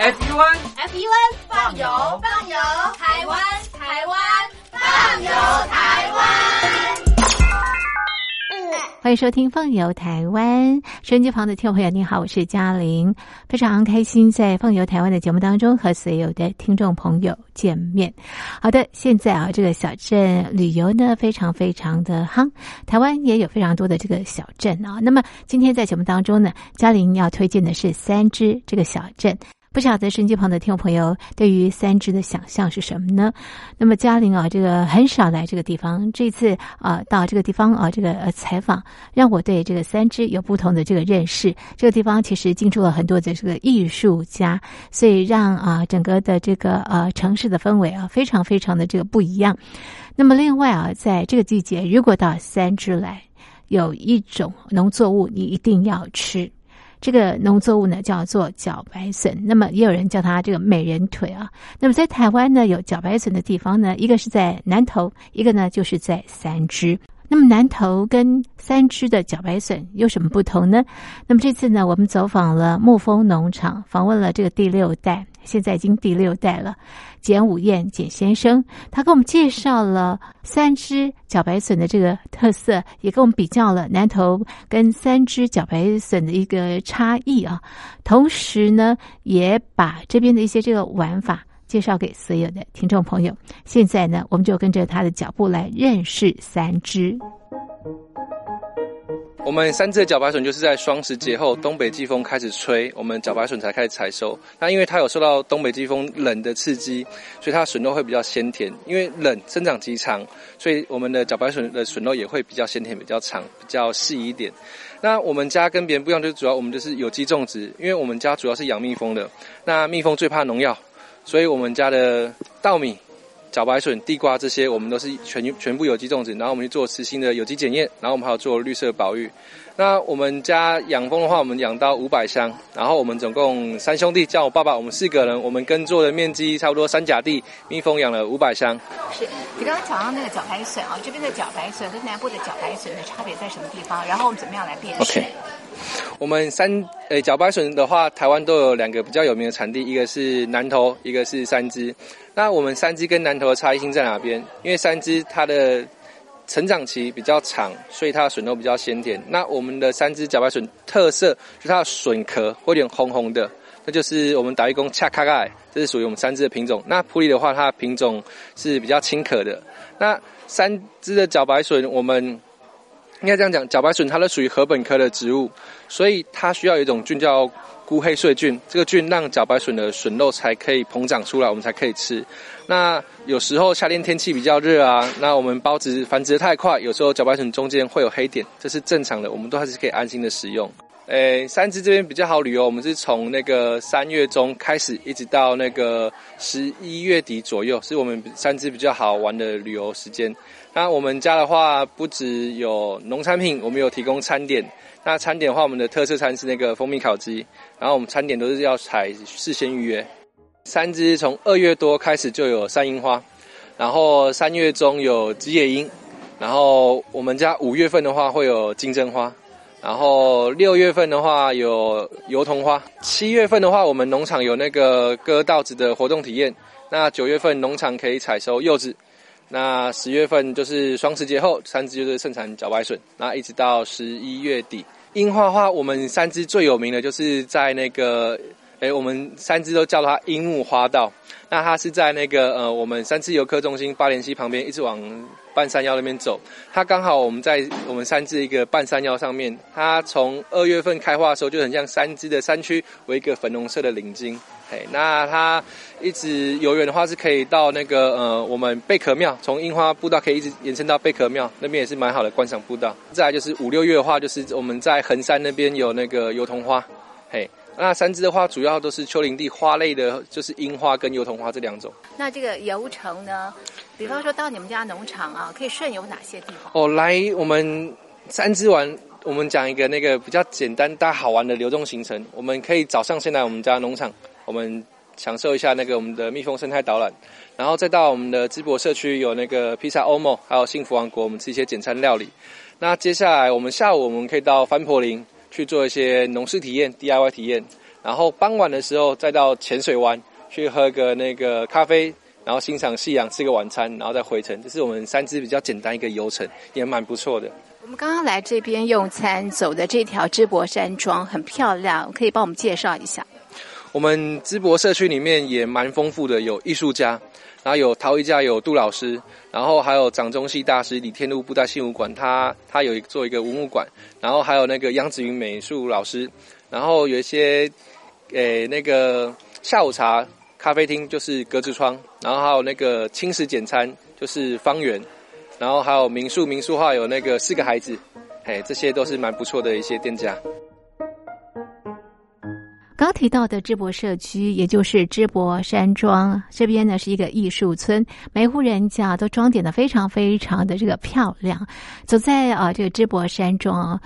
FUN FUN 放油放油，台湾台湾放油台湾。欢迎收听《放游台湾》收音机旁的听众朋友，你好，我是嘉玲，非常开心在《放游台湾》的节目当中和所有的听众朋友见面。好的，现在啊，这个小镇旅游呢非常非常的夯，台湾也有非常多的这个小镇啊。那么今天在节目当中呢，嘉玲要推荐的是三支这个小镇。不晓得手机旁的听众朋友对于三只的想象是什么呢？那么嘉玲啊，这个很少来这个地方，这次啊到这个地方啊这个呃采访，让我对这个三只有不同的这个认识。这个地方其实进驻了很多的这个艺术家，所以让啊整个的这个呃城市的氛围啊非常非常的这个不一样。那么另外啊，在这个季节，如果到三只来，有一种农作物你一定要吃。这个农作物呢叫做茭白笋，那么也有人叫它这个美人腿啊。那么在台湾呢有茭白笋的地方呢，一个是在南投，一个呢就是在三支。那么南投跟三支的茭白笋有什么不同呢？那么这次呢，我们走访了沐丰农场，访问了这个第六代。现在已经第六代了，简武燕简先生，他给我们介绍了三只茭白笋的这个特色，也跟我们比较了南投跟三只茭白笋的一个差异啊。同时呢，也把这边的一些这个玩法介绍给所有的听众朋友。现在呢，我们就跟着他的脚步来认识三只。我们三只的茭白笋就是在双十节后，东北季风开始吹，我们茭白笋才开始采收。那因为它有受到东北季风冷的刺激，所以它的笋肉会比较鲜甜。因为冷生长期长，所以我们的茭白笋的笋肉也会比较鲜甜、比较长、比较细一点。那我们家跟别人不一样，就是主要我们就是有机种植，因为我们家主要是养蜜蜂的。那蜜蜂最怕农药，所以我们家的稻米。茭白笋、地瓜这些，我们都是全全部有机种植，然后我们去做实心的有机检验，然后我们还有做绿色保育。那我们家养蜂的话，我们养到五百箱，然后我们总共三兄弟，加我爸爸，我们四个人，我们耕作的面积差不多三甲地，蜜蜂养了五百箱。是你刚刚讲到那个茭白笋啊，这边的茭白笋跟南部的茭白笋的差别在什么地方？然后我们怎么样来辨识？我们三诶茭白笋的话，台湾都有两个比较有名的产地，一个是南投，一个是三支。那我们三支跟南投的差异性在哪边？因为三支它的成长期比较长，所以它的笋肉比较鲜甜。那我们的三支茭白笋特色就是它的笋壳会有点红红的，那就是我们打一工恰卡盖，这是属于我们三支的品种。那普里的话，它的品种是比较清可的。那三支的茭白笋，我们应该这样讲，茭白笋它都属于禾本科的植物，所以它需要一种菌叫菇黑穗菌，这个菌让茭白笋的笋肉才可以膨胀出来，我们才可以吃。那有时候夏天天气比较热啊，那我们孢子繁殖太快，有时候茭白笋中间会有黑点，这是正常的，我们都还是可以安心的使用。诶，三支这边比较好旅游，我们是从那个三月中开始，一直到那个十一月底左右，是我们三支比较好玩的旅游时间。那我们家的话，不只有农产品，我们有提供餐点。那餐点的话，我们的特色餐是那个蜂蜜烤鸡，然后我们餐点都是要采事先预约。三只从二月多开始就有山樱花，然后三月中有紫野樱，然后我们家五月份的话会有金针花，然后六月份的话有油桐花，七月份的话我们农场有那个割稻子的活动体验，那九月份农场可以采收柚子。那十月份就是双十节后，三只就是盛产茭白笋，那一直到十一月底。樱花花，我们三只最有名的就是在那个，哎，我们三只都叫它樱木花道。那它是在那个呃，我们三只游客中心八连溪旁边，一直往半山腰那边走。它刚好我们在我们三只一个半山腰上面，它从二月份开花的时候就很像三只的山区，为一个粉红色的领巾。哎，那它一直游园的话是可以到那个呃，我们贝壳庙，从樱花步道可以一直延伸到贝壳庙那边，也是蛮好的观赏步道。再来就是五六月的话，就是我们在横山那边有那个油桐花。嘿，那三支的话，主要都是丘陵地花类的，就是樱花跟油桐花这两种。那这个游程呢？比方说到你们家农场啊，可以顺游哪些地方？哦，来我们三支玩，我们讲一个那个比较简单但好玩的流动行程。我们可以早上先来我们家农场。我们享受一下那个我们的蜜蜂生态导览，然后再到我们的淄博社区有那个披萨欧梦，还有幸福王国，我们吃一些简餐料理。那接下来我们下午我们可以到翻坡林去做一些农事体验、DIY 体验。然后傍晚的时候再到浅水湾去喝个那个咖啡，然后欣赏夕阳，吃个晚餐，然后再回程。这是我们三支比较简单一个游程，也蛮不错的。我们刚刚来这边用餐，走的这条淄博山庄很漂亮，可以帮我们介绍一下。我们淄博社区里面也蛮丰富的，有艺术家，然后有陶艺家，有杜老师，然后还有掌中戏大师李天禄布袋戏武馆，他他有做一个文物馆，然后还有那个杨子云美术老师，然后有一些诶那个下午茶咖啡厅就是格子窗，然后还有那个轻食简餐就是方圆，然后还有民宿民宿话有那个四个孩子，嘿，这些都是蛮不错的一些店家。刚提到的淄博社区，也就是淄博山庄这边呢，是一个艺术村，每户人家都装点的非常非常的这个漂亮。走在啊这个淄博山庄。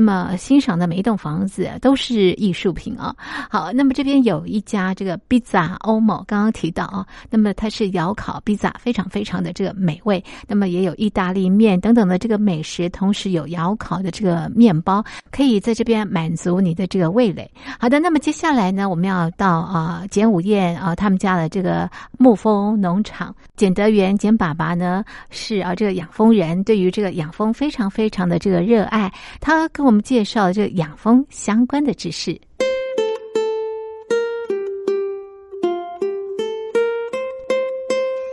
那么欣赏的每一栋房子都是艺术品啊。好，那么这边有一家这个 Pizza Omo，刚刚提到啊，那么它是窑烤 Pizza，非常非常的这个美味。那么也有意大利面等等的这个美食，同时有窑烤的这个面包，可以在这边满足你的这个味蕾。好的，那么接下来呢，我们要到啊简武燕啊他们家的这个沐风农场，简德元简爸爸呢是啊这个养蜂人，对于这个养蜂非常非常的这个热爱，他。跟我我们介绍这养蜂相关的知识。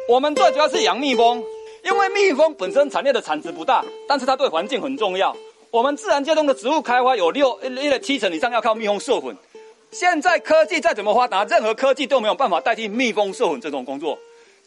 我们最主要是养蜜蜂，因为蜜蜂本身产业的产值不大，但是它对环境很重要。我们自然界中的植物开花有六一了七成以上要靠蜜蜂授粉。现在科技再怎么发达，任何科技都没有办法代替蜜蜂授粉这种工作。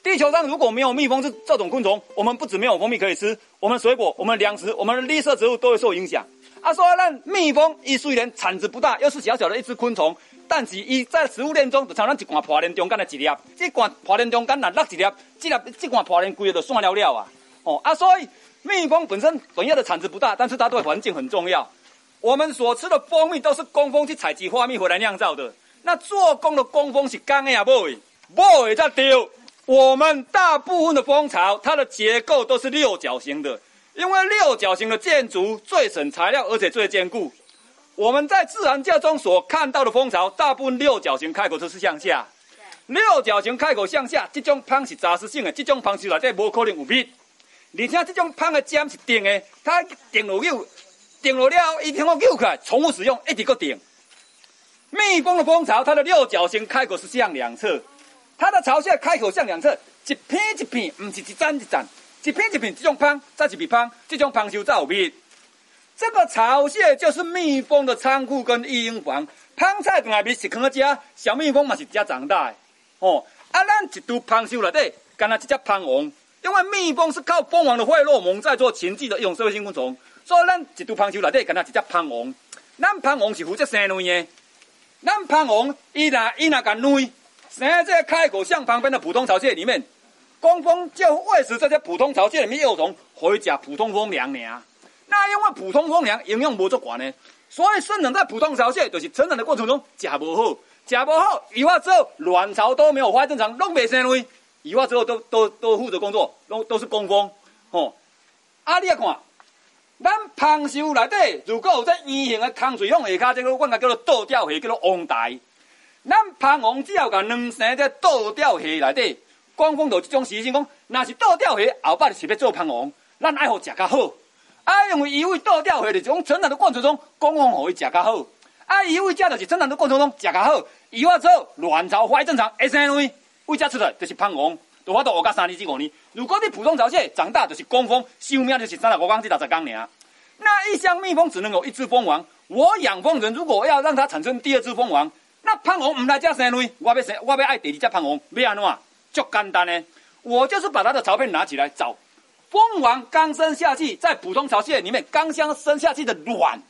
地球上如果没有蜜蜂这这种昆虫，我们不止没有蜂蜜可以吃，我们水果、我们粮食、我们的绿色植物都会受影响。啊，说咱蜜蜂，伊虽然产值不大，又是小小的一只昆虫，但是伊在食物链中就像咱一罐破链中间的一粒，这罐破链中间若落一粒，这粒这罐破链规个就散了了啊！哦，啊，所以蜜蜂本身本业的产值不大，但是它对环境很重要。我们所吃的蜂蜜都是工蜂去采集花蜜回来酿造的，那做工的工蜂是干的呀，不会，不会再丢。我们大部分的蜂巢，它的结构都是六角形的。因为六角形的建筑最省材料，而且最坚固。我们在自然界中所看到的蜂巢，大部分六角形开口都是向下。六角形开口向下，这种蜂是杂食性的，这种蜂是内底无可能有蜜。而且这种蜂的尖是定的，它定落有，定落了，一天我揪起来，重复使用，一直搁定。蜜蜂的蜂巢，它的六角形开口是向两侧，它的巢穴开口向两侧，一片一片，不是一盏一盏。一片一片这种芳，再一片芳，这种芳修才有蜜。这个巢穴就是蜜蜂的仓库跟育婴房。芳菜在蜜是可食，小蜜蜂嘛是遮长大的。哦，啊，咱一株芳修内底，干那一只蜂王，因为蜜蜂是靠蜂王的费洛蒙在做情志的一种社会性昆虫，所以咱一株芳修内底，干那一只蜂王。咱蜂王是负责生卵的。咱蜂王伊若伊若干卵，生在开口向旁边的普通巢穴里面。工蜂就喂食这些普通巢穴里面幼虫，回食普通蜂粮呢。那因为普通蜂粮营养无足管呢，所以生长在普通巢穴，就是成长的过程中食无好，食无好，以后之后卵巢都没有发正常，拢未生卵，以后之后都都都负责工作，都都是工蜂。吼，啊，你啊看，咱芳树内底如果有这圆形的空水孔下骹，这个我甲叫做倒吊蟹，叫做王台。咱芳王只要甲卵生在倒吊蟹内底。工蜂就这种习性，讲若是倒吊蟹，后摆是要做蜂王，咱爱好食较好。啊，因为伊为倒吊蟹，就是讲成长的过程中，工蜂互伊食较好。啊，伊为食就是成长的过程中食较好，以后之后卵巢发育正常，会生卵，为食出来就是蜂王，就法度活到三年至五年。如果你普通巢穴长大就是工蜂，寿命就是三十五天至六十天尔。那一箱蜜蜂只能有一只蜂王，我养蜂人如果要让它产生第二只蜂王，那蜂王唔来遮生卵，我要生，我要爱第二只蜂王，要安怎？就简单呢，我就是把他的巢片拿起来找，蜂王刚生下去，在普通巢穴里面刚刚生下去的卵，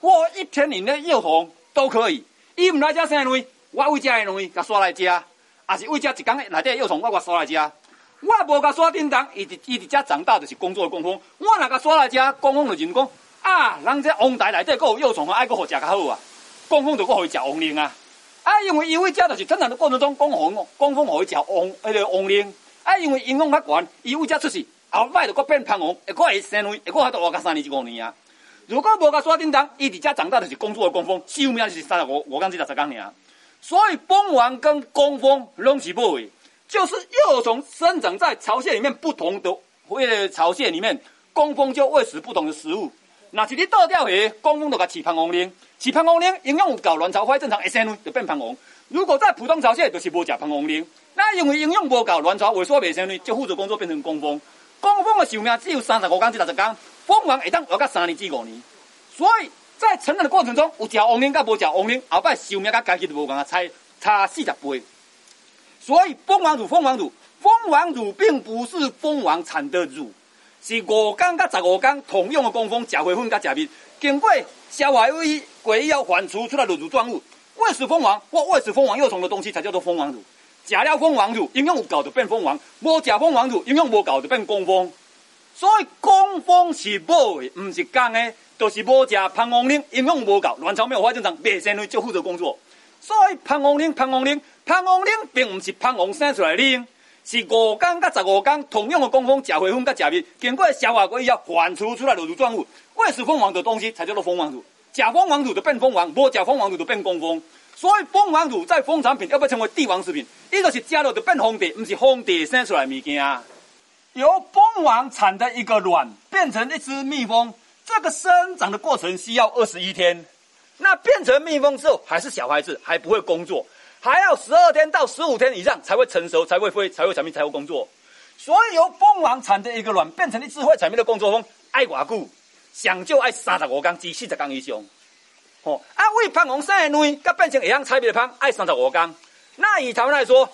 或一天里的幼虫都可以。伊唔来遮生卵，我为遮的卵甲刷来遮，也是为遮一缸内底幼虫我甲刷来遮。我无甲刷叮当，伊伫伊伫遮长大就是工作的工蜂。我若甲刷来遮，工蜂就认讲啊，人这王台内底佫有幼虫，爱佫好食较好啊。工蜂就佫互伊食王灵啊。啊，因为伊为遮就是成长的过程中，工蜂哦工蜂互伊食王迄个王灵。啊，因为营养较悬，伊为遮出世，后摆就搁变蜂王，会搁会生卵，会搁还得活到三年至五年啊。如果无甲刷叮当，伊伫遮长大就是工作的工蜂，寿命是三十五五天至六十天尔。所以蜂王跟工蜂拢是不为，就是幼虫生长在巢穴里面不同的为了巢穴里面，工蜂就喂食不同的食物。那是你倒掉去，工蜂就甲饲胖王灵，饲胖王灵营养有够，卵巢发正常，一生就变胖王。如果在普通巢穴，就是无食胖王灵。那因为营养无够，卵巢萎缩未生卵，就负责工作变成工蜂。工蜂的寿命只有三十五天至六十天，蜂王会当活到三年至五年。所以在成长的过程中，有食王灵甲无食王灵，后摆寿命甲家己都无共啊，差差四十倍。所以蜂王乳，蜂王乳，蜂王乳并不是蜂王产的乳。是五天到十五天，同样的工蜂食花粉甲食蜜，经过消化胃过以后反刍出来的乳状物，喂食蜂王或喂食蜂王幼虫的东西才叫做蜂王乳。食了蜂王乳，营养有够就变蜂王；无食蜂王乳，营养无够就变工蜂。所以工蜂是母的，唔是公的，就是无食蜂王灵，营养无够，卵巢没有发正常，未生就负责工作。所以蜂王灵、蜂王灵、蜂王灵，并唔是蜂王生出来灵。是五天到十五天，同样的工蜂食花粉甲食蜜，经过消化过以后，反刍出来的乳状物，喂食蜂王的东西才叫做蜂王乳。假蜂王乳就变蜂王，无食蜂王乳就变工蜂。所以蜂王乳在蜂产品要不要成为帝王食品？一个是加了就变皇帝，不是皇帝生出来物件。由蜂王产的一个卵变成一只蜜蜂，这个生长的过程需要二十一天。那变成蜜蜂之后，还是小孩子，还不会工作。还要十二天到十五天以上才会成熟，才会飞，才会产蜜，才会工作。所以由蜂王产的一个卵变成一只会产蜜的工作蜂，爱偌久，上就爱三十五天至四十天以上。哦，啊，为胖王生的卵，甲变成会样采蜜的胖，爱三十五天。那以台湾来说，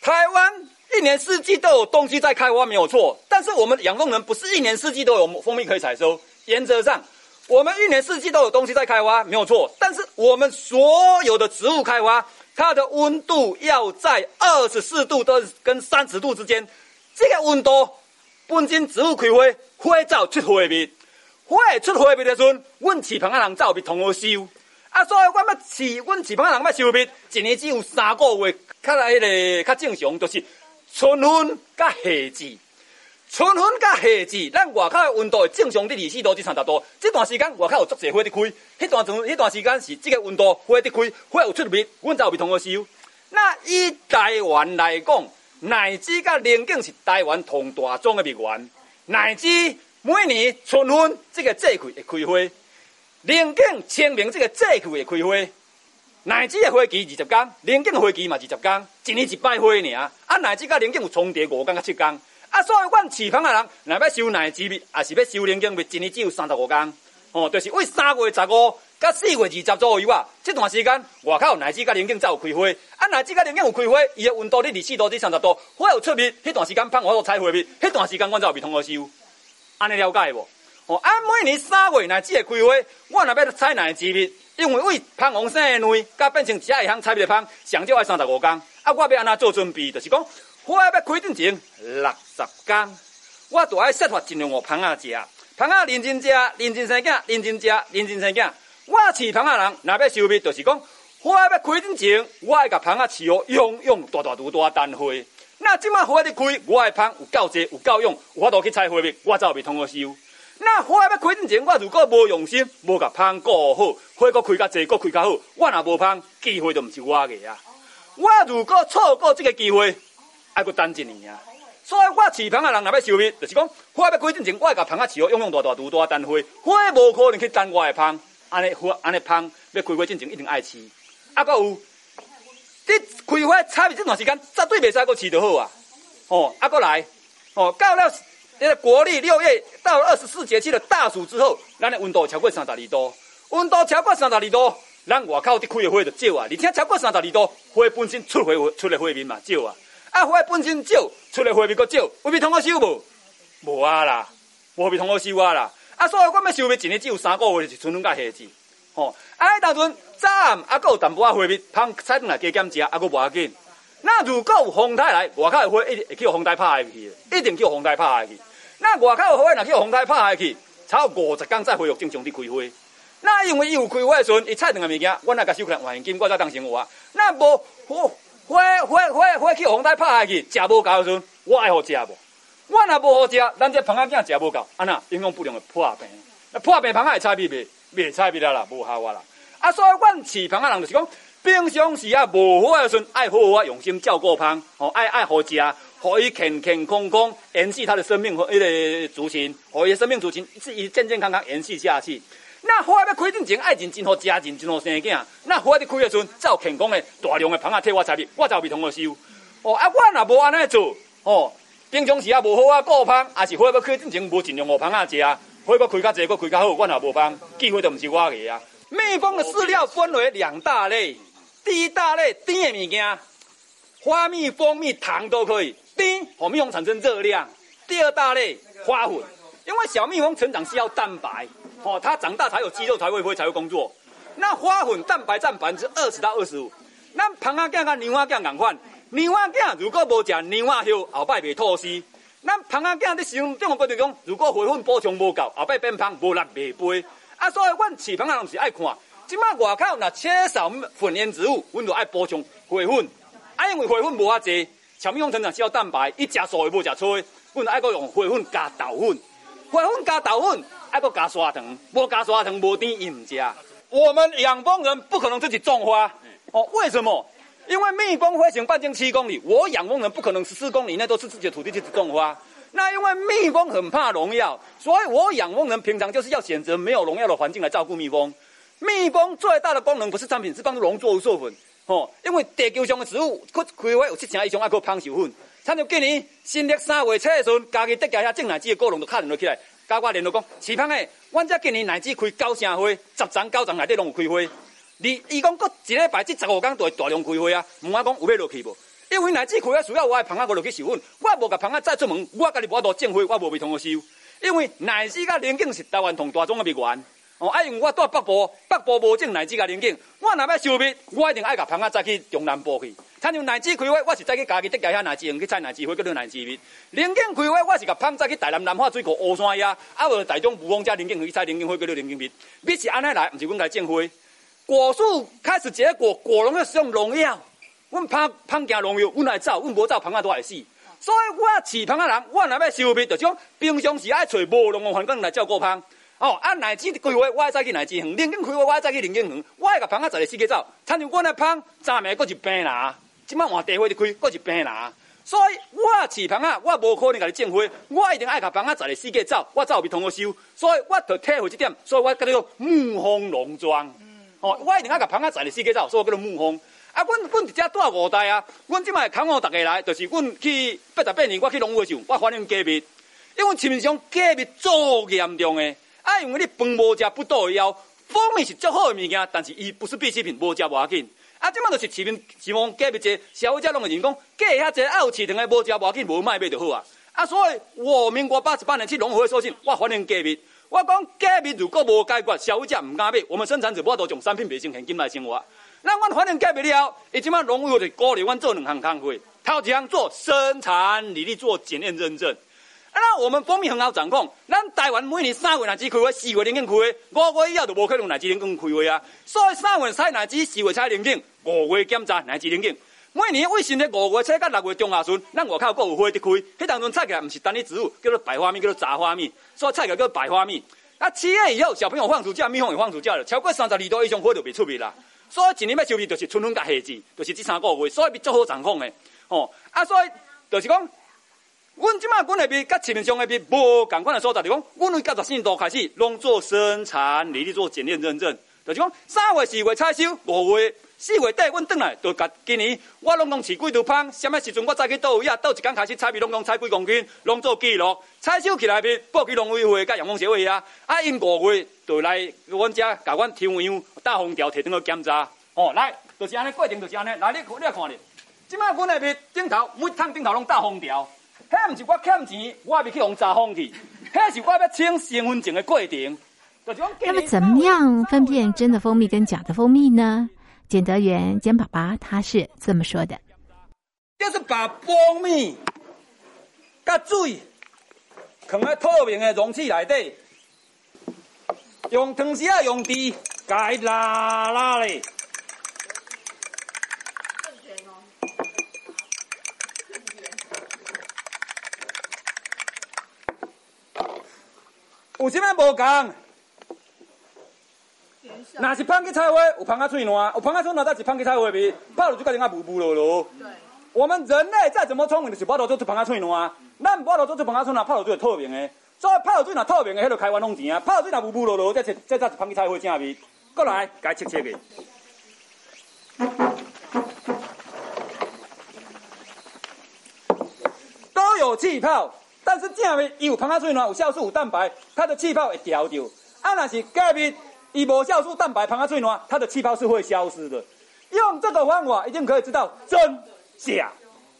台湾一年四季都有东西在开花，没有错。但是我们养蜂人不是一年四季都有蜂蜜可以采收，原则上。我们一年四季都有东西在开花，没有错。但是我们所有的植物开花，它的温度要在二十四度到跟三十度之间。这个温度，本身植物开花，花草出花蜜，花出花蜜的时阵，阮饲棚的人才有蜜通好收。啊，所以我要饲阮饲棚的人要收蜜，一年只有三个月，较来迄个较正常，就是春分甲夏至。春分甲夏至，咱外口的温度正常伫二四度至三十度。这段时间外口有足侪花伫开，迄段阵、迄段时间是这个温度花伫开，花有出蜜，阮才有蜜通好收。那以台湾来讲，奶子甲莲景是台湾同大宗的蜜源。奶子每年春分这个季季会开花，莲景清明这个季季会开花。奶子的花期二十天，莲景的花期嘛二十天，一年一摆花尔。啊，奶子甲莲景有重叠五天甲七天。啊，所以阮饲棚的人，若要收奶子蜜，也是要收零经蜜，一年只有三十五天。哦，就是为三月十五甲四月二十左右啊，这段时间外口奶子甲零经才有开花。啊，奶子甲零经有开花，伊的温度伫二四度至三十度，花有出蜜，迄段时间芳我都采花蜜，迄段时间阮才有蜜通好收。安尼了解无？哦，啊，每年三月奶子会开花，我若要采奶子蜜，因为为芳王生的卵，甲变成只会晓采蜜的芳，上少要三十五天。啊，我要安怎做准备？就是讲。花要开之前六十天，我都爱设法尽量互芳仔食，芳仔认真食，认真生囝，认真食，认真生囝。我饲芳仔人，若要收蜜，就是讲花要开之前，我爱甲芳仔饲哦，用用大大朵大单花。那即马花伫开，我爱芳有够济，有够用，有法度去采花蜜，我才有通好收。那花要开之前，我如果无用心，无甲芳顾好，花阁开较济，阁开较好，我若无芳，机会就毋是我嘅啊。我如果错过这个机会，爱阁等一年啊！所以我饲棚的人若要收蜜，就是讲花要开之前，我爱甲棚啊饲哦，用用大大拄大单花，花无可能去等我的棚。安尼花安尼棚要开花之前一定爱饲。啊，阁有，你开花采蜜这段时间，绝对袂使阁饲就好啊！哦，啊，阁来，哦，到了这个国历六月到二十四节气的大暑之后，咱的温度超过三十二度，温度超过三十二度，咱外口伫开的花就少啊！而且超过三十二度，花本身出花出的花蜜嘛少啊！啊，花本身少，出的花蜜阁少，花蜜通好收无？无啊啦，花蜜通好收啊啦。啊，所以我要收蜜，一年只有三个月，是春分甲夏至。吼，啊，当阵早暗啊，阁有淡薄仔花蜜，芳采转来加减食，啊，阁无要紧。那如果有风台来，外口的花一定会叫风台拍下去，一定叫风台拍下去。那外口的花若叫风台拍下去，差五十天再恢复正常的开花。那因为伊有开花的时阵，伊采两个物件，我来甲收起来现金，我再当生活。那无。花花花花去风台拍下去，食无够时阵，我爱好食无？我若无好食，咱这螃仔囝食无够，安那营养不良会破病。那破病螃仔会采蜜袂？袂采蜜了啦，无效啊啦。啊，所以阮饲芳仔人就是讲，平常时啊无好啊时阵，爱好好啊用心照顾芳，哦，爱爱好食，互伊健健康康延续他的生命和迄个族群，互伊生命族群是以健健康康延续下去。那花要开之前，爱认真好家人，真好生囝。那花伫开的时阵，才有健康的大量的芳仔替我采蜜，我才有蜜通好收。哦，啊，我若无安尼做，哦，平常时啊无好啊顾芳，也是花要开之前无尽量互芳啊食啊，花要开较济，搁开较好，我若无芳，机会都毋是我个啊。蜜蜂的饲料分为两大类，第一大类甜的物件，花蜜、蜂蜜、糖都可以，甜，互蜜蜂产生热量。第二大类花粉，因为小蜜蜂成长需要蛋白。哦，它长大才有肌肉，才会会才会工作。那花粉蛋白占百分之二十到二十五。那螃仔囝跟牛仔囝共款，牛仔囝如果无食牛仔肉，后摆袂吐丝。咱螃仔囝伫使用这种过程中，如果花粉补充无够，后摆变胖，无力袂肥。啊，所以阮饲螃仔人是爱看，即马外口若缺少粉烟植物，阮就爱补充花粉。啊，因为花粉无遐济，小蜜蜂成长需要蛋白，一食素的无食菜，阮就爱搁用花粉加豆粉，花粉加豆粉。爱搁加砂糖，无加砂糖无甜伊唔食。我们养蜂人不可能自己种花哦，为什么？因为蜜蜂飞行半径七公里，我养蜂人不可能十四公里内都是自己的土地去种花。那因为蜜蜂很怕农药，所以我养蜂人平常就是要选择没有农药的环境来照顾蜜蜂。蜜蜂最大的功能不是产品，是帮助农作物授粉。哦。因为地球上的植物，开花有七成以上爱靠芳授粉。像就今年新历三月初的时候，家己得家遐种荔枝的果农都卡连落起来。甲我联络讲，市芳诶，阮遮今年荔枝开九成花，十层九层内底拢有开花。你伊讲，搁一礼拜即十五天都会大量开花啊！问我讲有要落去无？因为乃至开花需要我诶芳仔我落去授粉，我无甲芳仔再出门，我家己无法度种花，我无未通好收。因为乃至甲林景是台湾同大众诶蜜源。哦，啊，因为我住北部，北部无种乃至甲林景，我若要收蜜，我一定爱甲芳仔再去中南部去。参像奶子开花，我是再去家己得家遐奶子园去采奶子花，叫做奶子蜜。林景开花，我是甲芳再去台南南化水库乌山遐，啊无台中雾峰遮林景去采林景花，叫做林景蜜。蜜是安尼来，毋是阮来种花。果树开始结果，果农要使用农药，阮怕怕惊农药，阮来走，阮无走，芳仔都会死。所以我饲芳仔人，我若要收蜜，就种平常时爱找无农的环境来照顾芳。哦，啊奶子开花，我爱再去奶子园；林景开花，我爱再去林景园。我爱甲芳仔十个四个走，参像阮的芳，昨暝佫是病啦。即摆换地花就开，佫是病啦。所以我饲芳仔，我无可能甲你种花，我一定爱甲芳仔十个四个走，我才有味通好收。所以我着体会即点，所以我叫做牧蜂农庄。哦，我一定爱甲芳仔十个四个走，所以叫做牧蜂。啊，阮阮伫遮住五代啊，阮即摆扛我逐个来，就是阮去八十八年，我去农会时，我反映假蜜，因为市面上假蜜足严重诶。啊，因为你饭无食不倒腰，蜂蜜是足好诶物件，但是伊不是必需品，无食无要紧。啊，即马就是市面市面价别济，消费者拢会认讲价遐济，啊有市场诶无食无要紧，无卖买就好啊。啊，所以我民国八十八年去农会收信，我反映价别，我讲价别如果无解决，消费者毋敢买，我们生产者无法度从产品变成现金来生活。那阮反映价别了，伊即马农会就鼓励阮做两项工会，头一项做生产履历做检验认证。那我们蜂蜜很好掌控，咱台湾每年三月奶子开花，四月零景开花，五月以后就无可能奶子零景开花啊。所以三月采奶子，四月采零景，五月检查奶子零景。每年为新的五月采到六月中下旬，咱外口阁有花伫开，迄当中采起来毋是单一植物，叫做白花蜜，叫做杂花蜜，所以采起来叫白花蜜。啊，七月以后小朋友放暑假，蜜蜂也放暑假了，超过三十二度以上花就袂出蜜啦。所以一年要收蜜，就是春分甲夏至，就是这三个月，所以蜜足好掌控的。哦，啊，所以就是讲。阮即马阮的蜜，甲市面上的蜜无共款的所在，就讲，阮从九十四度开始，拢做生产，履历做检验认证。就是讲，三月、四月采收，五月、四月底，阮转来，就甲今年我拢拢饲几头芳，什么时阵我再去倒位啊？倒一工开始采蜜，拢拢采几公斤，拢做记录。采收起来蜜，报去农委会、甲阳光协会啊。啊，因五月就来阮遮，甲阮抽样大封条，摕转去检查。哦，来，就是安尼过程，就是安尼。来，你你来看咧，即摆阮的蜜顶头每趟顶头拢大封条。迄毋是我欠钱，我还未去用查封去。迄是我要请身份证的过程。那么，怎么样分辨真的蜂蜜跟假的蜂蜜呢？简德元简爸爸他是这么说的：，就是把蜂蜜、甲水放在透明的容器内底，用汤匙啊，用滴，甲伊拉拉咧。有啥物无共？那是胖去菜花，有胖啊脆软，有胖啊脆软，但是芳去菜花味，泡落就甲人家糊糊落落。对。我们人类再怎么聪明，就是无法度做出胖啊脆软，咱无法度做出芳啊脆软，泡落就会透明的。所以泡落水若透明的，迄个开完拢钱啊！泡落水若糊糊落落，这这才是芳去菜花正味。过来，该切切的。都有气泡，但是正味伊有芳啊脆软，有酵素、有蛋白，它的气泡会调掉。啊，若是隔壁伊无酵素、蛋白、芳啊脆软，它的气泡是会消失的。用这个方法，一定可以知道真假。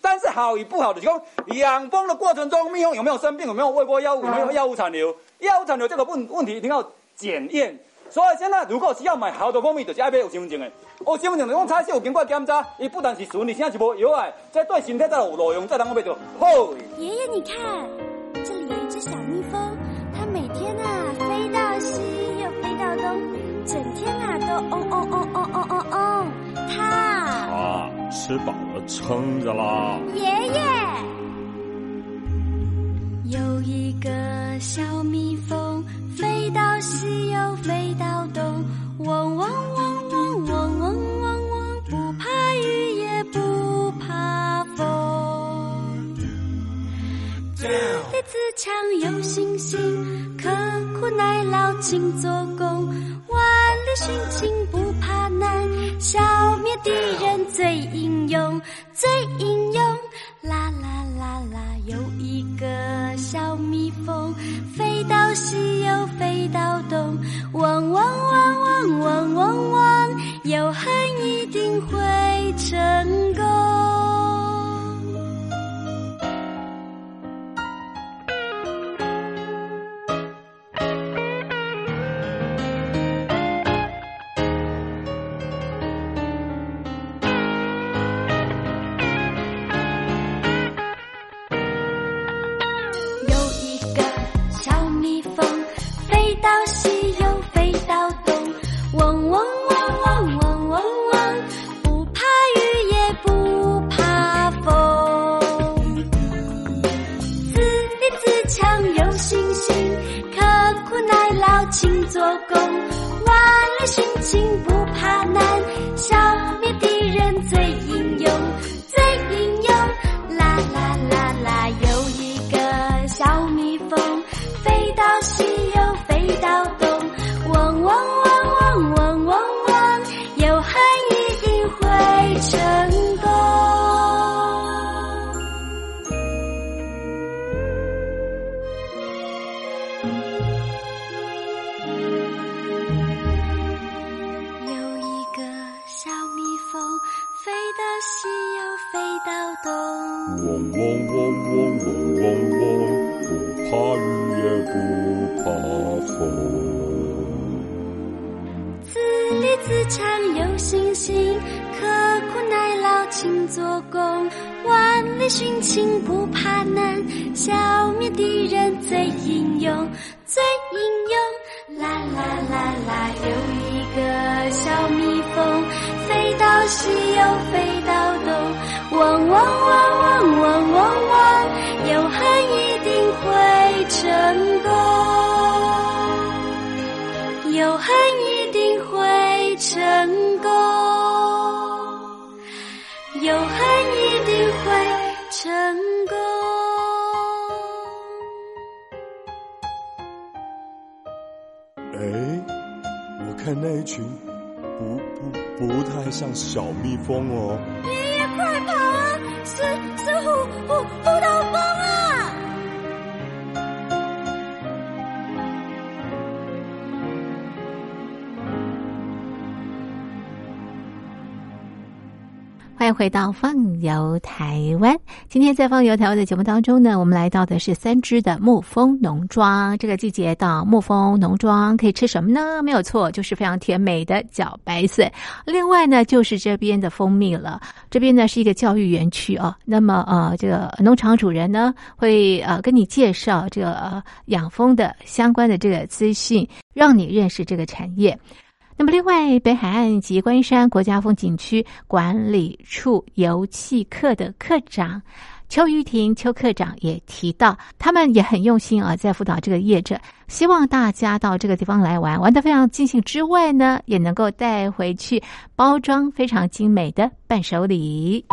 但是好与不好的，就养蜂的过程中，蜜蜂有没有生病，有没有喂过药物，有没有药物残留？药物残留这个问问题一定要检验。所以现在如果是要买好的蜂蜜，就是爱买有身份证的。有身份证的，用菜色有经过检查，伊不但是纯，而且是无有害，这对身体再有路用，再当我买到好。爷爷，你看，吃饱了撑着啦。爷爷，有一个小蜜蜂飞到西又飞到东，嗡嗡嗡嗡嗡嗡嗡嗡，不怕雨也不怕风。自立自强有信心，刻苦耐劳勤做万里寻亲不怕难，消灭敌人最英勇，最英勇。啦啦啦啦，有一个小蜜蜂飞到西又飞到东，嗡嗡嗡嗡嗡嗡嗡，有恨一定会成功。有恨一定会成功，有恨一定会成功。哎，我看那一群不不不太像小蜜蜂哦。爷爷快跑啊！是是虎虎虎头迎回到放游台湾。今天在放游台湾的节目当中呢，我们来到的是三只的沐风农庄。这个季节到沐风农庄可以吃什么呢？没有错，就是非常甜美的茭白笋。另外呢，就是这边的蜂蜜了。这边呢是一个教育园区啊。那么呃，这个农场主人呢会呃跟你介绍这个、养蜂的相关的这个资讯，让你认识这个产业。那么，另外，北海岸及观音山国家风景区管理处油气课的课长邱玉婷邱科长也提到，他们也很用心啊，在辅导这个业者，希望大家到这个地方来玩，玩得非常尽兴之外呢，也能够带回去包装非常精美的伴手礼。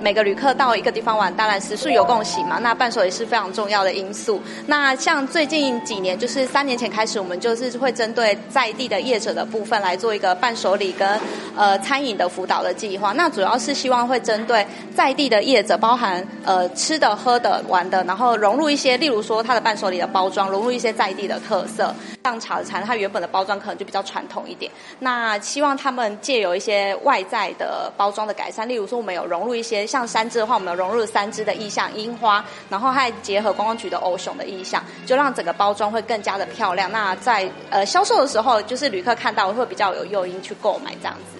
每个旅客到一个地方玩，当然食宿有共喜嘛，那伴手也是非常重要的因素。那像最近几年，就是三年前开始，我们就是会针对在地的业者的部分来做一个伴手礼跟呃餐饮的辅导的计划。那主要是希望会针对在地的业者，包含呃吃的、喝的、玩的，然后融入一些，例如说它的伴手礼的包装，融入一些在地的特色。像茶的茶，它原本的包装可能就比较传统一点。那希望他们借由一些外在的包装的改善，例如说我们有融入一些。像三只的话，我们有融入三只的意象樱花，然后还结合观光局的欧熊的意象，就让整个包装会更加的漂亮。那在呃销售的时候，就是旅客看到会比较有诱因去购买这样子。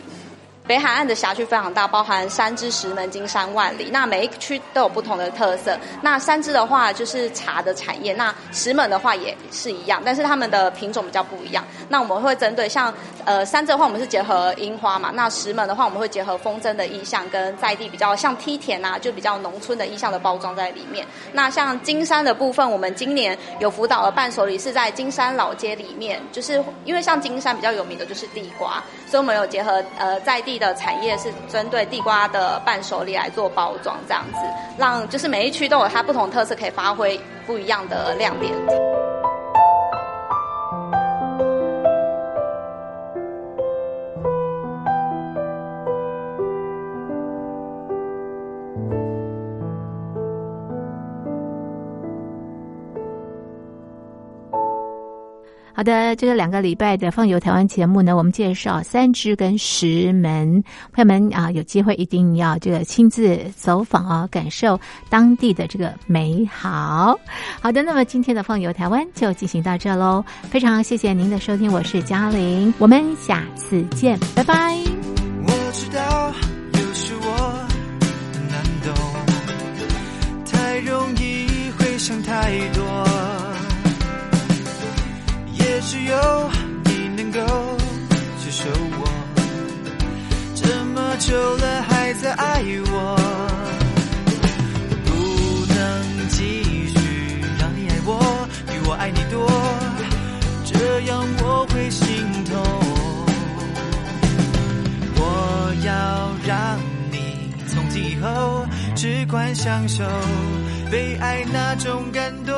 北海岸的辖区非常大，包含三支、石门、金山、万里。那每一区都有不同的特色。那三支的话就是茶的产业，那石门的话也是一样，但是它们的品种比较不一样。那我们会针对像呃三支的话，我们是结合樱花嘛。那石门的话，我们会结合风筝的意象，跟在地比较像梯田啊，就比较农村的意象的包装在里面。那像金山的部分，我们今年有辅导的伴手礼是在金山老街里面，就是因为像金山比较有名的就是地瓜，所以我们有结合呃在地。的产业是针对地瓜的伴手礼来做包装，这样子让就是每一区都有它不同特色，可以发挥不一样的亮点。好的，这个两个礼拜的放游台湾节目呢，我们介绍三支跟石门，朋友们啊，有机会一定要这个亲自走访啊，感受当地的这个美好。好的，那么今天的放游台湾就进行到这喽，非常谢谢您的收听，我是嘉玲，我们下次见，拜拜。我知道，是我难懂，太容易会想太多。只有你能够接受我，这么久了还在爱我，不能继续让你爱我比我爱你多，这样我会心痛。我要让你从今以后只管享受被爱那种感动，